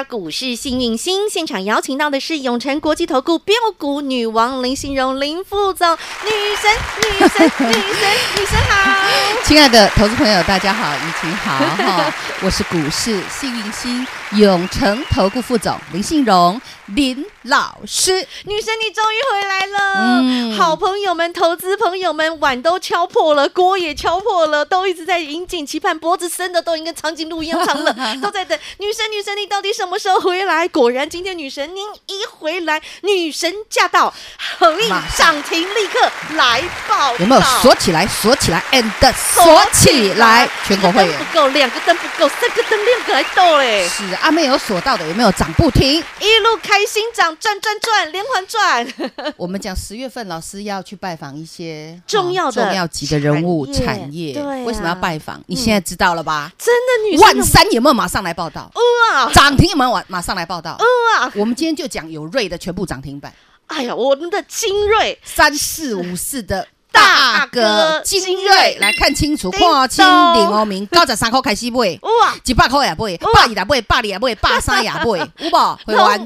到股市幸运星现场，邀请到的是永诚国际投顾标股女王林心荣林副总，女神，女神，女神，女神好！亲爱的投资朋友，大家好，怡晴好 哈，我是股市幸运星永诚投顾副总林信荣。林老师，女神，你终于回来了！嗯，好朋友们、投资朋友们，碗都敲破了，锅也敲破了，都一直在引颈期盼，脖子伸的都已经跟长颈鹿一样长了，都在等女神。女神，你到底什么时候回来？果然，今天女神您一回来，女神驾到，恒力涨停立刻来报。有没有锁起来？锁起来，and 锁起来！全国会员不够，两个灯不够，三个灯亮个来斗嘞！是啊，没有锁到的有没有涨不停？一路开。心涨转转转，连环转。我们讲十月份，老师要去拜访一些重要的、重要级的人物产业。对，为什么要拜访？你现在知道了吧？真的，女万三有没有马上来报道？哇，涨停有没有马马上来报道？哇，我们今天就讲有瑞的全部涨停板。哎呀，我们的精锐三四五四的。大哥精锐来看清楚，看清林欧明，九十三块开始买，哇，一百块也买，百二也买，百二也买，百三也买，有无？会玩？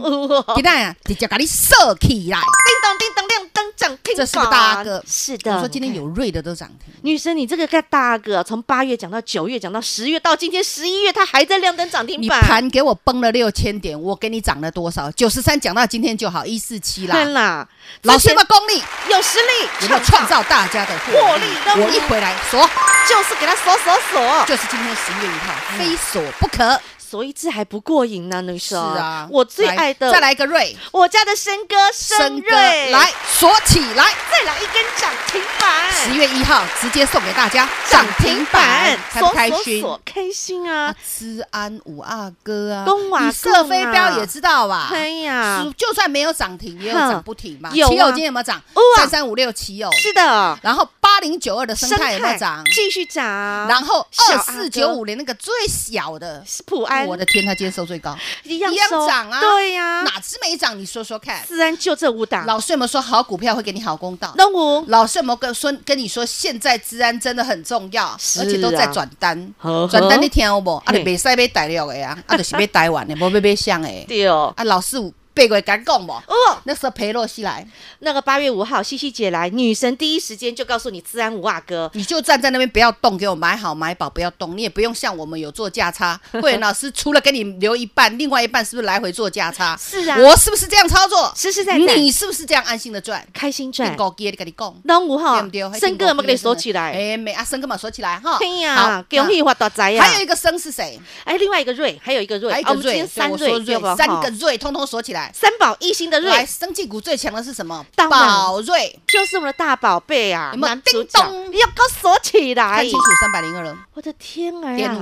给大家直接甲你锁起来，叮咚叮当亮灯涨停，这是个大哥，是的。我说今天有瑞的都涨停。女生，你这个个大哥，从八月讲到九月，讲到十月，到今天十一月，他还在亮灯涨停板。你盘给我崩了六千点，我给你涨了多少？九十三讲到今天就好，一四七啦。天哪，老师的功力？有实力，有没有创造大家的获利？我一回来锁，就是给他锁锁锁，就是今天十月一号，非锁不可。锁一次还不过瘾呢，女生。是啊，我最爱的，再来一个瑞，我家的生哥生瑞，来锁起来，再来一根涨停板。十月一号直接送给大家涨停板，开不开心？开心啊！资安五阿哥啊，东瓦射飞镖也知道吧？哎呀，就算没有涨停，也有涨不停嘛。奇友今天有没有涨？三三五六奇有，是的。然后八零九二的生态有没有涨？继续涨。然后二四九五年那个最小的普安。我的天，他今天收最高，一样涨啊！对呀，哪只没涨？你说说看。自然就这五档。老师有没有说好股票会给你好公道？那我老师有没有跟说跟你说，现在资安真的很重要，而且都在转单，转单你听有无？啊，你别塞被逮了的呀，啊，就是被逮完的，无被被想的。对哦，啊，老师。背过敢讲不？哦，那时候裴洛西来，那个八月五号，西西姐来，女神第一时间就告诉你，资安五阿哥，你就站在那边不要动，给我买好买饱，不要动，你也不用像我们有做价差。会员老师除了给你留一半，另外一半是不是来回做价差？是啊，我是不是这样操作？实实在在，你是不是这样安心的赚，开心赚？高阶的跟你讲，那五号生哥有没有给你锁起来？哎，没啊，生哥嘛锁起来哈。对呀，恭喜发大财呀！还有一个生是谁？哎，另外一个瑞，还有一个瑞，我们今天三瑞，三个瑞通通锁起来，三宝一心。来，生技股最强的是什么？宝瑞就是我们的大宝贝啊！有没有？叮咚，要给我锁起来！看清楚，三百零二了。我的天儿呀！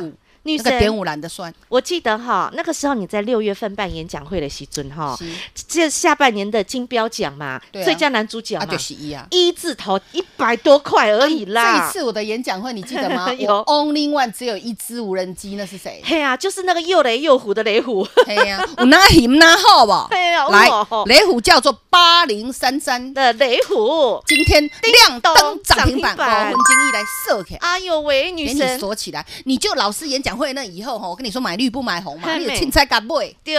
女神，点五蓝的算。我记得哈，那个时候你在六月份办演讲会的时阵哈，这下半年的金标奖嘛，最佳男主角嘛，就是一啊，一字头一百多块而已啦。这一次我的演讲会你记得吗？有 Only One 只有一只无人机，那是谁？嘿呀，就是那个又雷又虎的雷虎。嘿呀，我拿行拿好不？来，雷虎叫做八零三三的雷虎，今天亮灯涨停板，我分精益来射开。哎呦喂，女神，给你锁起来，你就老师演讲。会那以后吼，我跟你说买绿不买红嘛，你有青菜敢不会？对。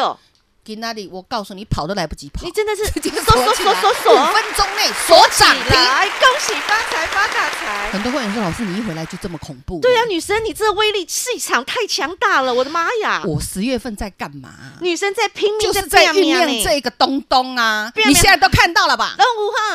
给那里，我告诉你，跑都来不及跑。你真的是 锁锁锁锁锁，五分钟内锁涨停，恭喜发财发大财。很多会员说，老师你一回来就这么恐怖？对啊，女神你这个威力气场太强大了，我的妈呀！我十月份在干嘛？女神在拼命，就是在酝酿这个东东啊！你现在都看到了吧？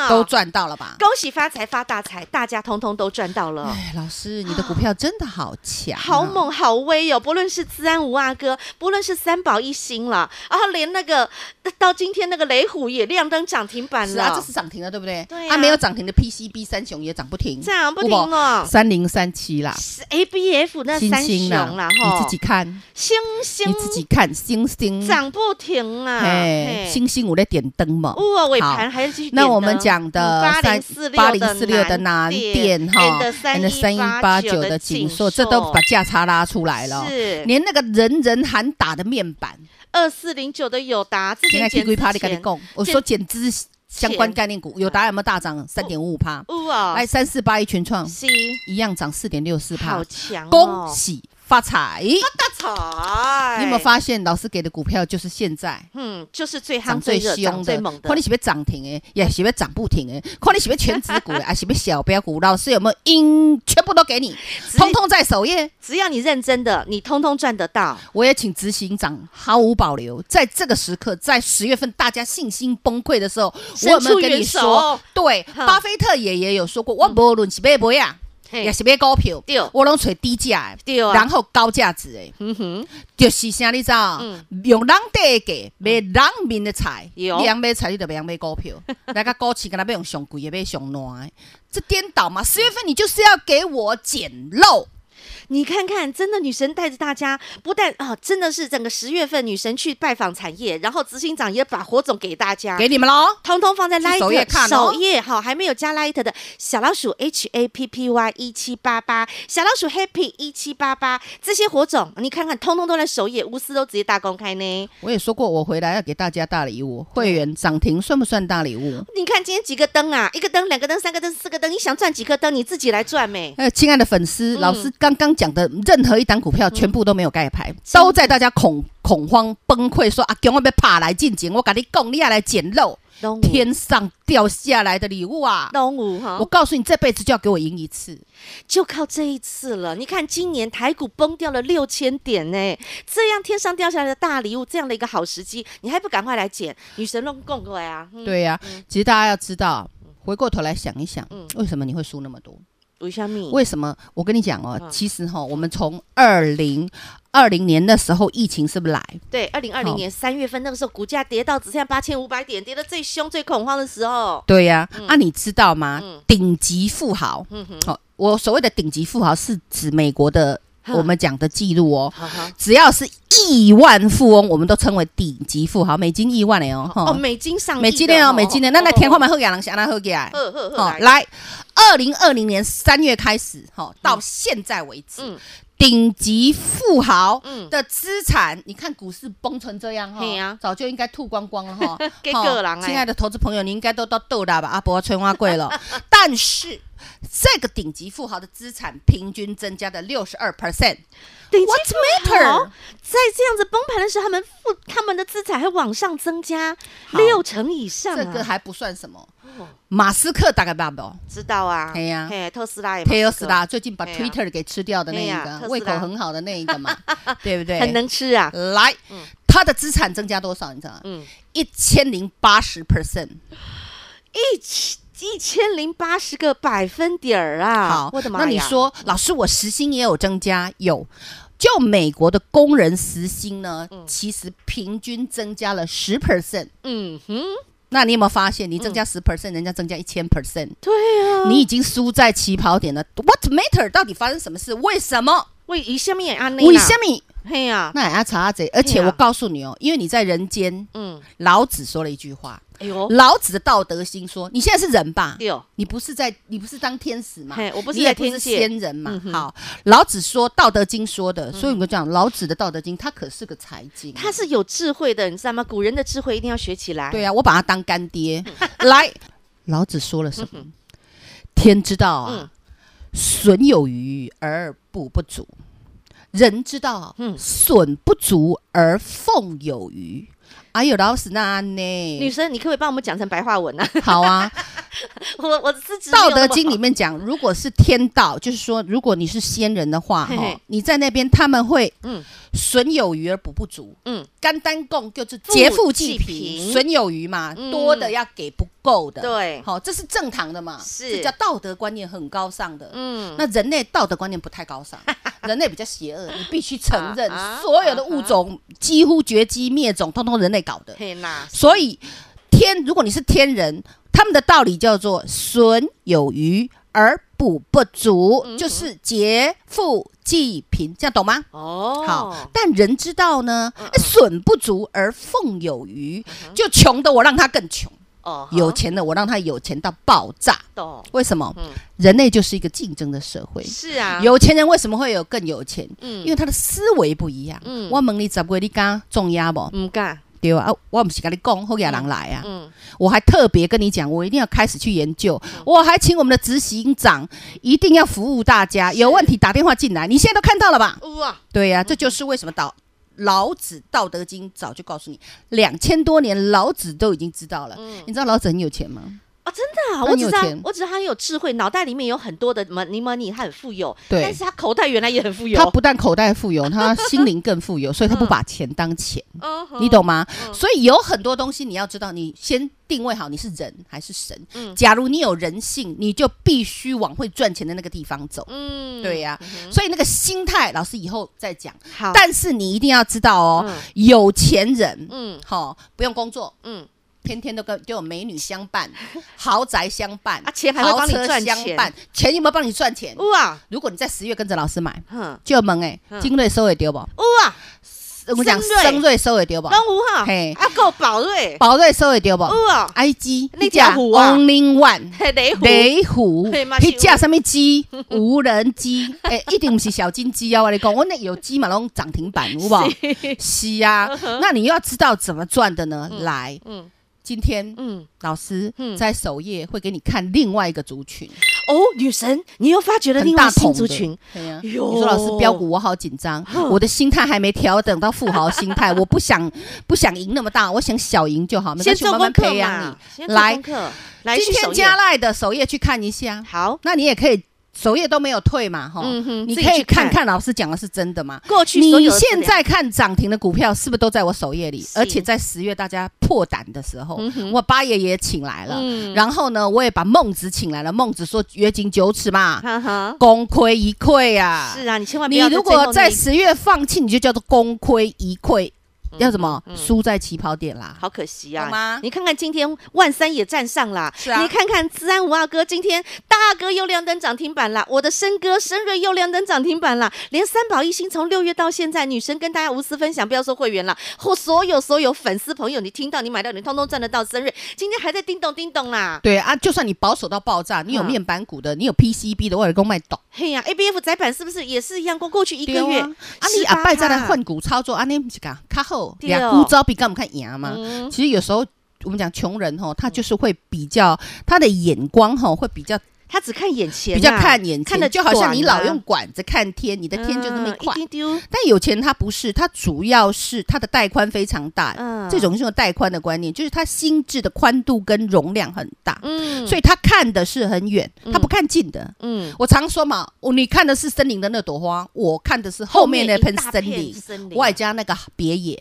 都赚到了吧？恭喜发财发大财，大家通通都赚到了。哎，老师你的股票真的好强，好猛好威哦！不论是资安五阿哥，不论是三宝一星了，然后连那个到今天那个雷虎也亮灯涨停板了。是啊，这是涨停了，对不对？对啊，没有涨停的 PCB 三雄也涨不停，涨不停哦。三零三七啦，ABF 那三雄啦，你自己看，星星，你自己看，星星涨不停啊。哎，星星我在点灯嘛。哇，尾盘还是继续点。那我们讲的八零四六八零四六的南电哈，三一八九的景硕，这都把价差拉出来了。是，连那个人人喊打的面板，二四零九的友达，之前减资，我说减资相关概念股，友达有没有大涨？三点五五趴？哇，来三四八一全创，一样涨四点六四趴，好强，恭喜！发财，发大财！你有没有发现老师给的股票就是现在？嗯，就是最夯、最凶、最猛的。看你是不是涨停诶，也是不是涨不停诶？看你是不是权值股，还是不是小标股？老师有没有应全部都给你，通通在首页。只要你认真的，你通通赚得到。我也请执行长毫无保留，在这个时刻，在十月份大家信心崩溃的时候，我有没有跟你说？对，巴菲特也也有说过，我无论是买不呀。也是买股票，对，我拢找低价的，对，然后高价值的，嗯哼，就是啥你知道？用人的价买人民的菜，你要买菜你就不要买股票，来个股市跟他要用上贵的，用上烂的，这颠倒嘛！十月份你就是要给我捡漏。你看看，真的女神带着大家，不但啊，真的是整个十月份女神去拜访产业，然后执行长也把火种给大家，给你们喽，通通放在 Light 首页看，首页哈，还没有加 Light 的小老鼠 H A P P Y 一七八八，小老鼠 Happy 一七八八，这些火种你看看，通通都在首页，无私都直接大公开呢。我也说过，我回来要给大家大礼物，会员涨停算不算大礼物？你看今天几个灯啊，一个灯、两个灯、三个灯、四个灯，你想赚几颗灯，你自己来赚没？呃，亲爱的粉丝，老师刚刚讲的。任何一档股票全部都没有盖牌，都在大家恐恐慌崩溃，说啊，给我被爬来进前，我跟你讲，你要来捡漏，天上掉下来的礼物啊！我告诉你，这辈子就要给我赢一次，就靠这一次了。你看，今年台股崩掉了六千点呢，这样天上掉下来的大礼物，这样的一个好时机，你还不赶快来捡？女神弄供过来啊！对呀，其实大家要知道，回过头来想一想，为什么你会输那么多？为什么？为什么？我跟你讲哦，嗯、其实哈，我们从二零二零年的时候，疫情是不是来？对，二零二零年三月份那个时候，股价跌到只剩下八千五百点，跌得最凶、最恐慌的时候。对呀、啊，嗯、啊，你知道吗？嗯、顶级富豪，嗯哼，哦，我所谓的顶级富豪是指美国的。我们讲的记录哦，只要是亿万富翁，我们都称为顶级富豪，美金亿万的哦，哦，美金上美金的哦，美金的，那那天花板后给人想那后给来，好来，二零二零年三月开始，哈，到现在为止，顶级富豪的资产，你看股市崩成这样哈，早就应该吐光光了 哈，亲爱的投资朋友，你应该都到豆大吧？阿伯春花贵了，但是。这个顶级富豪的资产平均增加的六十二 percent。What's matter？在这样子崩盘的时候，他们富他们的资产还往上增加六成以上，这个还不算什么。马斯克大概知道不？知道啊，哎呀，特斯拉也特斯拉最近把 Twitter 给吃掉的那一个，胃口很好的那一个嘛，对不对？很能吃啊。来，他的资产增加多少？你知道吗？嗯，一千零八十 percent，一千。一千零八十个百分点儿啊！好，我的妈呀！那你说，老师，我时薪也有增加？有，就美国的工人时薪呢，嗯、其实平均增加了十 percent。嗯哼，那你有没有发现，你增加十 percent，、嗯、人家增加一千 percent？对啊，你已经输在起跑点了。What matter？到底发生什么事？为什么？为什么也安为什么？嘿呀，那也要查下这。而且我告诉你哦，因为你在人间，嗯，老子说了一句话。哎呦，老子的道德心说：“你现在是人吧？你不是在，你不是当天使嘛？我不是，你也不是仙人嘛？好，老子说《道德经》说的，所以我们讲老子的《道德经》，它可是个财经，它是有智慧的，你知道吗？古人的智慧一定要学起来。对啊，我把它当干爹。来，老子说了什么？天之道啊，损有余而补不足；人之道，损不足而奉有余。”还有老师那呢？女生，你可不可以帮我们讲成白话文呢？好啊，我我自己《道德经》里面讲，如果是天道，就是说，如果你是仙人的话，哈，你在那边他们会嗯。损有余而补不足，嗯，肝单贡就是劫富济贫，损有余嘛，多的要给不够的，对，好，这是正常的嘛，是这叫道德观念很高尚的，嗯，那人类道德观念不太高尚。人类比较邪恶，你必须承认，所有的物种几乎绝迹灭种，通通人类搞的。所以天，如果你是天人，他们的道理叫做损有余而补不足，就是劫富济贫，这样懂吗？哦，好。但人之道呢，损不足而奉有余，就穷的我让他更穷。有钱的我让他有钱到爆炸，为什么？人类就是一个竞争的社会。是啊，有钱人为什么会有更有钱？因为他的思维不一样。我问你，十个你敢重压不？不敢。对啊，我不是跟你讲，后边人来啊。我还特别跟你讲，我一定要开始去研究。我还请我们的执行长一定要服务大家，有问题打电话进来。你现在都看到了吧？哇，对呀，这就是为什么导。老子《道德经》早就告诉你，两千多年，老子都已经知道了。嗯、你知道老子很有钱吗？哦，真的啊！我只知道，我只知道他很有智慧，脑袋里面有很多的 money money，他很富有。对，但是他口袋原来也很富有。他不但口袋富有，他心灵更富有，所以他不把钱当钱。嗯、你懂吗？嗯、所以有很多东西你要知道，你先定位好你是人还是神。嗯、假如你有人性，你就必须往会赚钱的那个地方走。嗯，对呀、啊。嗯、所以那个心态，老师以后再讲。好，但是你一定要知道哦，嗯、有钱人，嗯，好，不用工作，嗯。天天都跟都有美女相伴，豪宅相伴，啊，钱还会帮你赚钱，钱有没有帮你赚钱？哇！如果你在十月跟着老师买，就要问哎，精锐收会丢不？哇！我讲升瑞收会丢不？东吴哈，嘿，啊够宝瑞，宝瑞收会丢不？哇！I G 那家 Only One，雷虎，雷虎，你架什么机？无人机，哎，一定不是小金鸡啊！我跟你讲，我那有鸡嘛，那种涨停板，好不好？是啊，那你又要知道怎么赚的呢？来，嗯。今天，嗯，老师在首页会给你看另外一个族群哦，女神，你又发掘了另外一个族群。对呀，你说老师标股，我好紧张，我的心态还没调整到富豪心态，我不想不想赢那么大，我想小赢就好。先慢慢培养你，来，今天加赖的首页去看一下。好，那你也可以。首页都没有退嘛，哈，你可以看看老师讲的是真的吗？过去你现在看涨停的股票是不是都在我首页里？而且在十月大家破胆的时候，我八爷也请来了，然后呢，我也把孟子请来了。孟子说约斤九尺嘛，功亏一篑啊。是啊，你千万不要。你如果在十月放弃，你就叫做功亏一篑。要什么？输在起跑点啦，好可惜啊！你看看今天万三也站上啦，是啊。你看看资安五阿哥今天大哥又亮灯涨停板啦，我的生哥生瑞又亮灯涨停板啦，连三宝一心从六月到现在，女神跟大家无私分享，不要说会员了，或所有所有粉丝朋友，你听到你买到你通通赚得到，生瑞今天还在叮咚叮咚啦。对啊，就算你保守到爆炸，你有面板股的，你有 PCB 的，我也够卖懂。嘿呀，ABF 载板是不是也是一样？过过去一个月，啊你阿拜再来换股操作，啊你不是讲卡后两股招比干不看牙吗？其实有时候我们讲穷人吼，他就是会比较他的眼光吼会比较。他只看眼前，比较看眼前，看的就好像你老用管子看天，你的天就那么一块。但有钱他不是，他主要是他的带宽非常大。这种是用带宽的观念，就是他心智的宽度跟容量很大。所以他看的是很远，他不看近的。嗯我常说嘛，我你看的是森林的那朵花，我看的是后面那片森林，外加那个别野。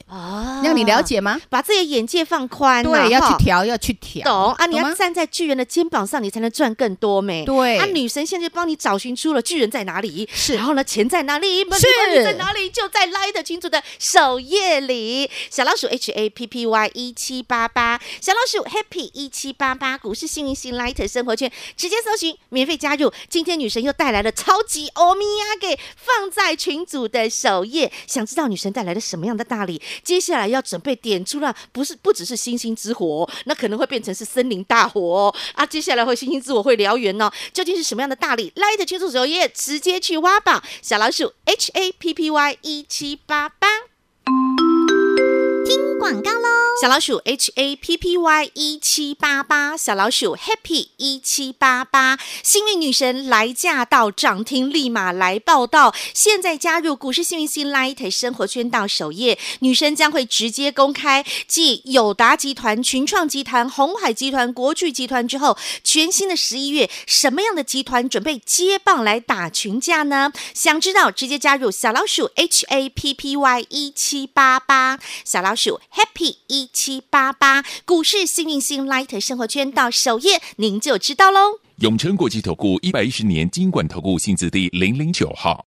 让你了解吗？把自己的眼界放宽，对，要去调，要去调。懂啊？你要站在巨人的肩膀上，你才能赚更多没？对，啊，女神现在就帮你找寻出了巨人在哪里，是，然后呢，钱在哪里，是，在哪里，就在 Light 群组的首页里，小老鼠 H A P P Y 一七八八，小老鼠 Happy 一七八八，股市幸运星 Light 生活圈，直接搜寻，免费加入。今天女神又带来了超级欧米亚给放在群组的首页，想知道女神带来了什么样的大礼？接下来要准备点出了，不是不只是星星之火，那可能会变成是森林大火。哦啊！接下来会星星之火会燎原哦。究竟是什么样的大礼？来的清楚首页直接去挖宝，小老鼠 H A P P Y 一七八八，广告喽。小老鼠 H A P P Y 一七八八，小老鼠 Happy 一七八八，幸运女神来驾到，涨停立马来报到。现在加入股市幸运星 Light 生活圈到首页，女神将会直接公开，继友达集团、群创集团、鸿海集团、国巨集团之后，全新的十一月，什么样的集团准备接棒来打群架呢？想知道，直接加入小老鼠 H A P P Y 一七八八，小老鼠 Happy 一。七八八股市幸运星 Light 生活圈到首页，您就知道喽。永诚国际投顾一百一十年金管投顾薪资第零零九号。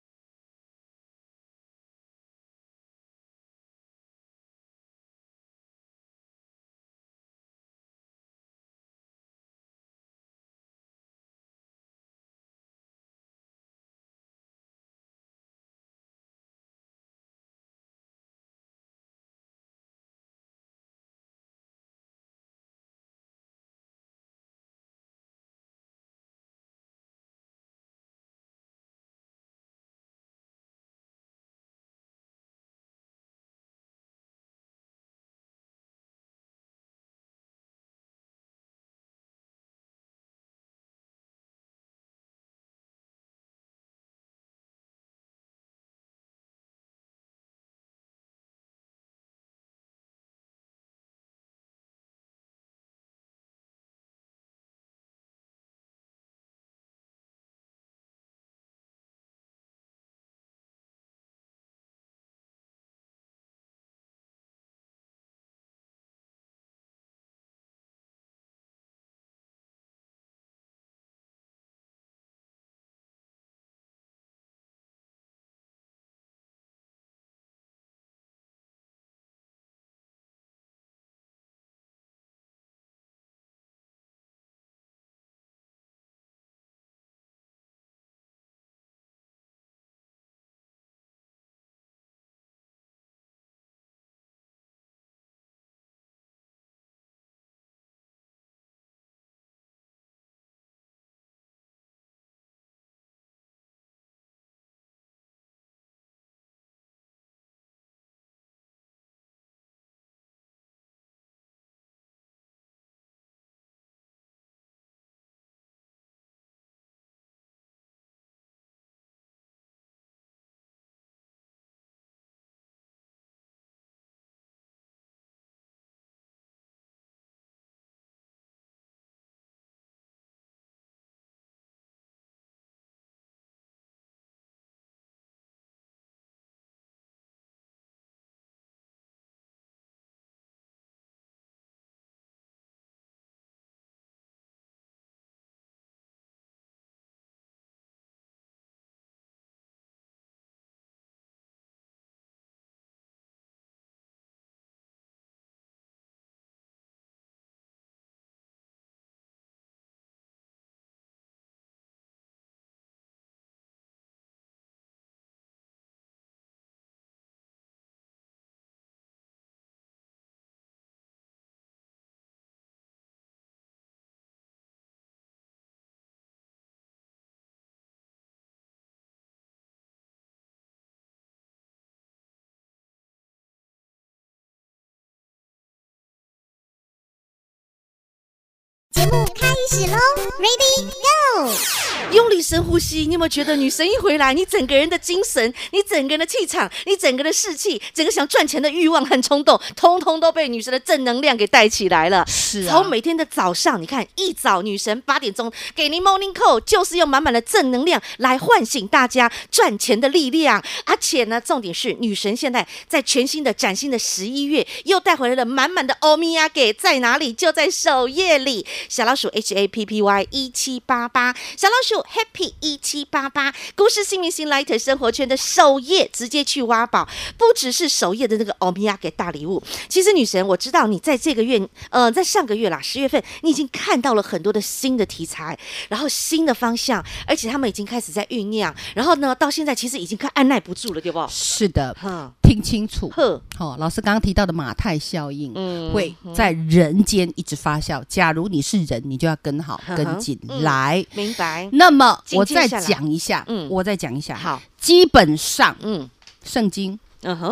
节目开始喽，Ready Go！用力深呼吸，你有没有觉得女神一回来，你整个人的精神，你整个人的气场，你整个的士气，整个想赚钱的欲望和冲动，通通都被女神的正能量给带起来了。是啊，从每天的早上，你看一早女神八点钟给您 Morning Call，就是用满满的正能量来唤醒大家赚钱的力量。而且呢，重点是女神现在在全新的崭新的十一月，又带回来了满满的欧米亚给在哪里？就在首页里。小老鼠 H A P P Y 一七八八，小老鼠 Happy 一七八八，故事新明星 Light 生活圈的首页，直接去挖宝，不只是首页的那个欧米亚给大礼物。其实女神，我知道你在这个月，呃，在上个月啦，十月份，你已经看到了很多的新的题材，然后新的方向，而且他们已经开始在酝酿。然后呢，到现在其实已经快按耐不住了，对不？是的，哼，听清楚，呵，好，老师刚刚提到的马太效应，嗯，会在人间一直发酵。假如你是人，你就要跟好跟紧来，明白。那么我再讲一下，嗯，我再讲一下。好，基本上，嗯，圣经，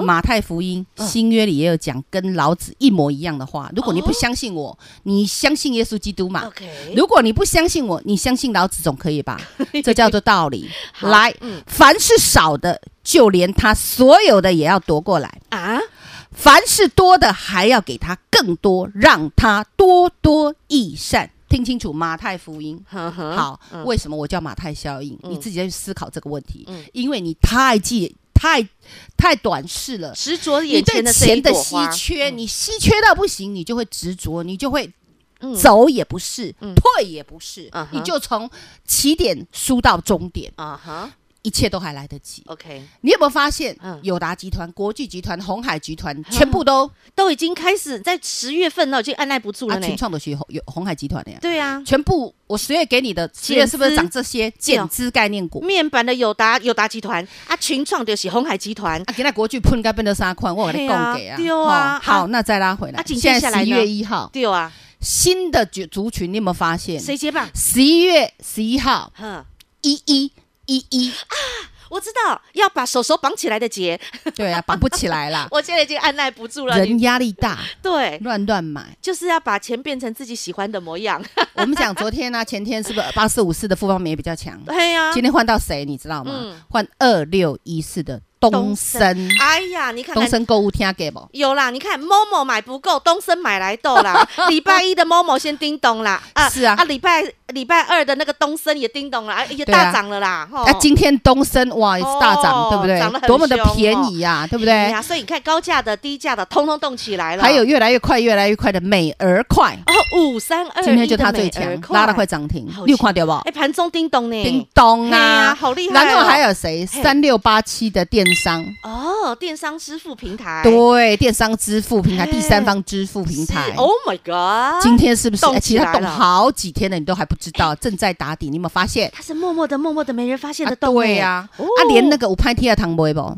马太福音新约里也有讲跟老子一模一样的话。如果你不相信我，你相信耶稣基督嘛？OK。如果你不相信我，你相信老子总可以吧？这叫做道理。来，凡是少的，就连他所有的也要夺过来啊。凡是多的，还要给他更多，让他多多益善。听清楚，马太福音。呵呵好，嗯、为什么我叫马太效应？嗯、你自己再去思考这个问题。嗯、因为你太记太太短视了，执着眼前的钱的稀缺，嗯、你稀缺到不行，你就会执着，你就会走也不是，嗯、退也不是，嗯、你就从起点输到终点。啊哈。一切都还来得及。OK，你有没有发现，友达集团、国际集团、鸿海集团，全部都 都已经开始在十月份了，已经按捺不住了。群创的学有鸿海集团的呀。对呀，全部我十月给你的，十月是不是涨这些减资概念股？面板的友达友达集团啊，群创的是鸿海集团啊，给那国际喷该变得三块，我给你供给啊。丢啊，好，那再拉回来。现在十一月一号，丢啊，新的族族群，你有没有发现？谁接棒？十一月十一号，哼，一一。一一啊，我知道要把手手绑起来的结，对啊，绑不起来了。我现在已经按耐不住了，人压力大，对，乱乱买，就是要把钱变成自己喜欢的模样。我们讲昨天呢、啊，前天是不是八四五四的复方棉比较强？对呀，今天换到谁你知道吗？换二六一四的。东森，哎呀，你看东森购物厅给不？有啦，你看 Momo 买不够，东森买来斗啦。礼拜一的 Momo 先叮咚啦，啊，是啊，啊，礼拜礼拜二的那个东森也叮咚了，也大涨了啦。啊，今天东森哇也是大涨，对不对？涨得多么的便宜呀，对不对？所以你看高价的、低价的，通通动起来了。还有越来越快、越来越快的美而快哦，五三二，今天就它最强，拉了快涨停，六块对不？哎，盘中叮咚呢？叮咚啊，好厉害！然后还有谁？三六八七的电商哦。哦，电商支付平台，对，电商支付平台，第三方支付平台。Oh my god！今天是不是？其实它动好几天了，你都还不知道，正在打底。你有没有发现？他是默默的、默默的，没人发现的动。对呀，啊，连那个五拍贴的糖不会不？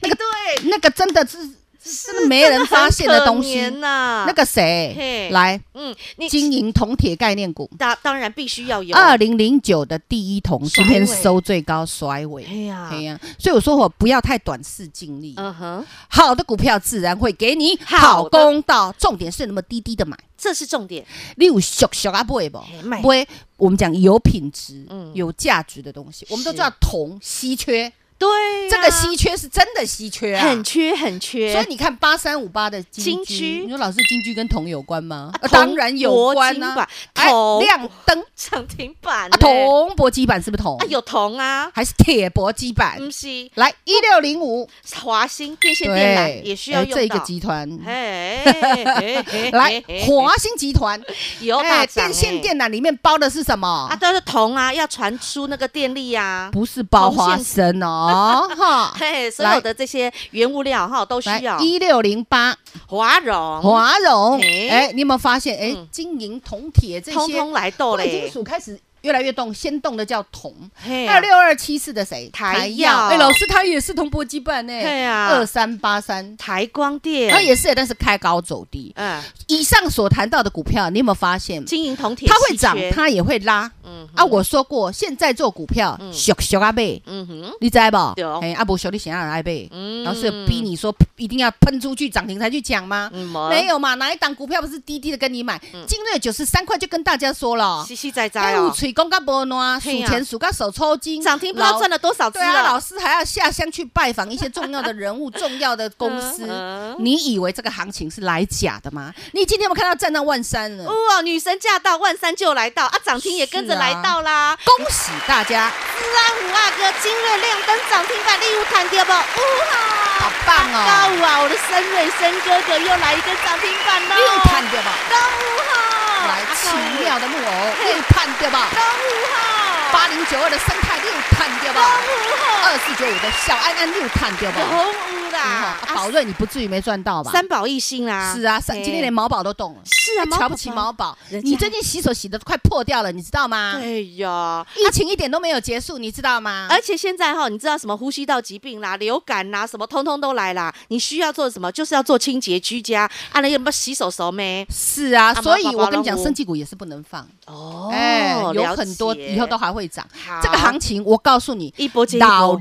那个对，那个真的是。真的没人发现的东西。呐，那个谁来？嗯，金银铜铁概念股，当当然必须要有。二零零九的第一铜今天收最高甩尾，哎呀，哎呀，所以我说我不要太短视尽力。嗯哼，好的股票自然会给你好公道，重点是那么低低的买，这是重点。你有小小啊不会不？不会，我们讲有品质、有价值的东西，我们都知道铜稀缺。对，这个稀缺是真的稀缺啊，很缺很缺。所以你看八三五八的金居，你说老师金居跟铜有关吗？当然有关啊，铜亮灯。涨停板，铜箔基板是不是铜？啊有铜啊，还是铁箔基板？不是，来一六零五。华兴电线电缆也需要用到。这个集团。来华兴集团。有电线电缆里面包的是什么？啊，都是铜啊，要传输那个电力啊，不是包花生哦。哦哈，嘿，所有的这些原物料哈都需要。一六零八。华荣，华荣，哎，你有没有发现？哎，金银铜铁这些通通来斗嘞，贵金属开始越来越动，先动的叫铜。二六二七四的谁？台耀，哎，老师他也是铜箔基板呢。对啊，二三八三台光电，他也是，但是开高走低。嗯，以上所谈到的股票，你有没有发现？金银铜铁，它会涨，它也会拉。嗯。嗯啊，我说过，现在做股票，小小阿贝，嗯哼，你知不？哎，啊不俗你想要来买，老师逼你说一定要喷出去涨停才去讲吗？没有嘛，哪一档股票不是低低的跟你买？精锐九十三块就跟大家说了，细细在在哦，吹公干波喏，数钱数到手抽筋，涨停不知道赚了多少次了。老师还要下乡去拜访一些重要的人物、重要的公司，你以为这个行情是来假的吗？你今天有没有看到站到万三了？哇，女神驾到，万三就来到啊，涨停也跟着来到啦，恭喜大家！四啊五阿哥精锐亮灯涨停板，礼物弹掉不？哇，好棒哦！高啊，我的森瑞森哥哥又来一个涨停板了，礼物弹掉吧？高五号，来奇妙的木偶，礼物弹掉吧？高五号，八零九二的生态礼物弹掉吧？高五号，二四九五的小安安礼物弹掉吧？啊，宝瑞，你不至于没赚到吧？三宝一星啦，是啊，三今天连毛宝都动了，是啊，瞧不起毛宝，你最近洗手洗的快破掉了，你知道吗？哎呀，疫情一点都没有结束，你知道吗？而且现在哈，你知道什么呼吸道疾病啦、流感啦，什么通通都来啦。你需要做什么？就是要做清洁居家，啊，那有没有洗手手没？是啊，所以我跟你讲，生技股也是不能放哦，哎，有很多以后都还会涨，这个行情我告诉你，一波接一波。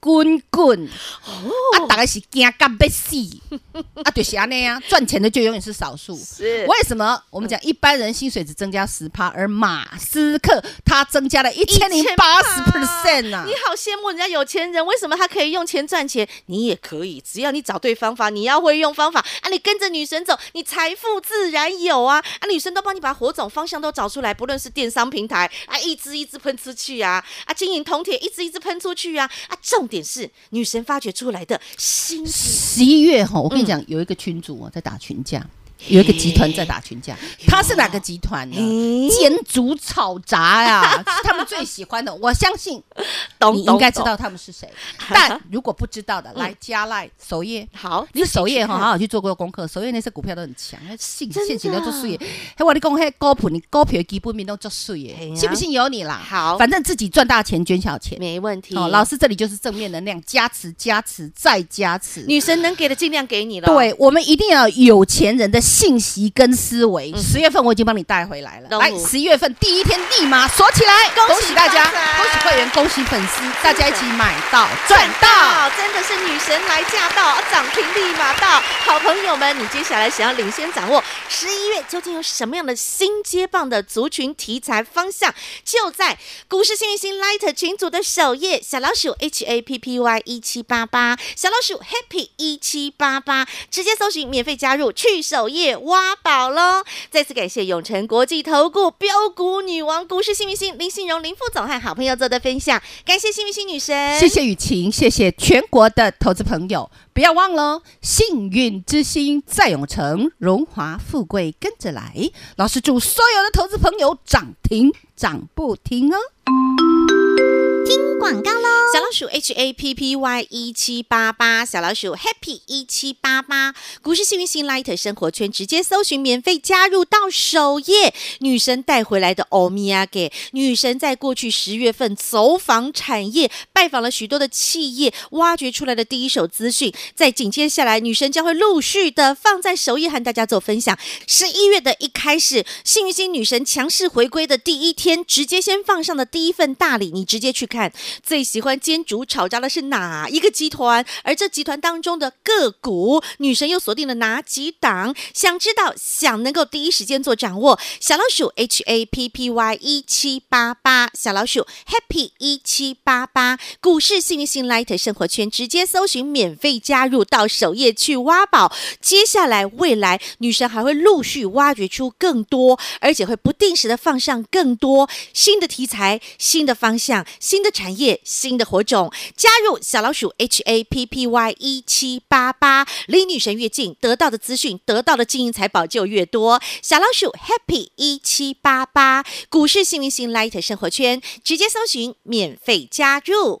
滚滚，啊，大概是惊干被死，啊，就是安尼啊，赚钱的就永远是少数。是为什么？我们讲一般人薪水只增加十趴，而马斯克他增加了一千零八十 percent 啊！你好羡慕人家有钱人，为什么他可以用钱赚钱？你也可以，只要你找对方法，你要会用方法啊！你跟着女神走，你财富自然有啊！啊，女神都帮你把火种方向都找出来，不论是电商平台啊，一支一支喷出去啊，啊，金银铜铁一支一支喷出去啊，啊，重。点是女神发掘出来的新十一月哈，我跟你讲，有一个群主啊在打群架。有一个集团在打群架，他是哪个集团呢？煎煮炒炸呀，是他们最喜欢的。我相信你应该知道他们是谁，但如果不知道的，来加赖首页。好，你首页哈，好好去做过功课。首页那些股票都很强，信现行都做水。嘿，我你讲嘿，高普你股票基本面都做事业，信不信由你啦。好，反正自己赚大钱捐小钱没问题。好，老师这里就是正面能量加持加持再加持，女神能给的尽量给你了。对，我们一定要有钱人的。信息跟思维，十月份我已经帮你带回来了。来，十一月份第一天立马锁起来，恭喜大家，恭喜会员，恭喜粉丝，大家一起买到赚到，真的是女神来驾到，涨停立马到。好朋友们，你接下来想要领先掌握十一月究竟有什么样的新接棒的族群题材方向，就在股市幸运星 Light 群组的首页，小老鼠 H A P P Y 一七八八，小老鼠 Happy 一七八八，直接搜寻免费加入，去首页。挖宝喽！再次感谢永诚国际投顾标股女王股市幸运星林信荣林副总和好朋友做的分享，感谢幸运星女神，谢谢雨晴，谢谢全国的投资朋友，不要忘了幸运之星在永诚，荣华富贵跟着来。老师祝所有的投资朋友涨停涨不停哦！听广告喽！小老鼠 H A P P Y 一七八八，小老鼠 Happy 一七八八，股市幸运星 Light 生活圈直接搜寻免费加入到首页。女神带回来的欧米亚给女神，在过去十月份走访产业，拜访了许多的企业，挖掘出来的第一手资讯，在紧接下来，女神将会陆续的放在首页和大家做分享。十一月的一开始，幸运星女神强势回归的第一天，直接先放上的第一份大礼，你直接去看。最喜欢煎煮炒炸的是哪一个集团？而这集团当中的个股，女神又锁定了哪几档？想知道，想能够第一时间做掌握，小老鼠 H A P P Y 一七八八，小老鼠 Happy 一七八八，股市幸运星 Light 生活圈直接搜寻免费加入到首页去挖宝。接下来未来女神还会陆续挖掘出更多，而且会不定时的放上更多新的题材、新的方向、新新的产业。业新的火种，加入小老鼠 H A P P Y 一七八八，离女神越近，得到的资讯、得到的金银财宝就越多。小老鼠 Happy 一七八八，股市幸运星 Light 生活圈，直接搜寻免费加入。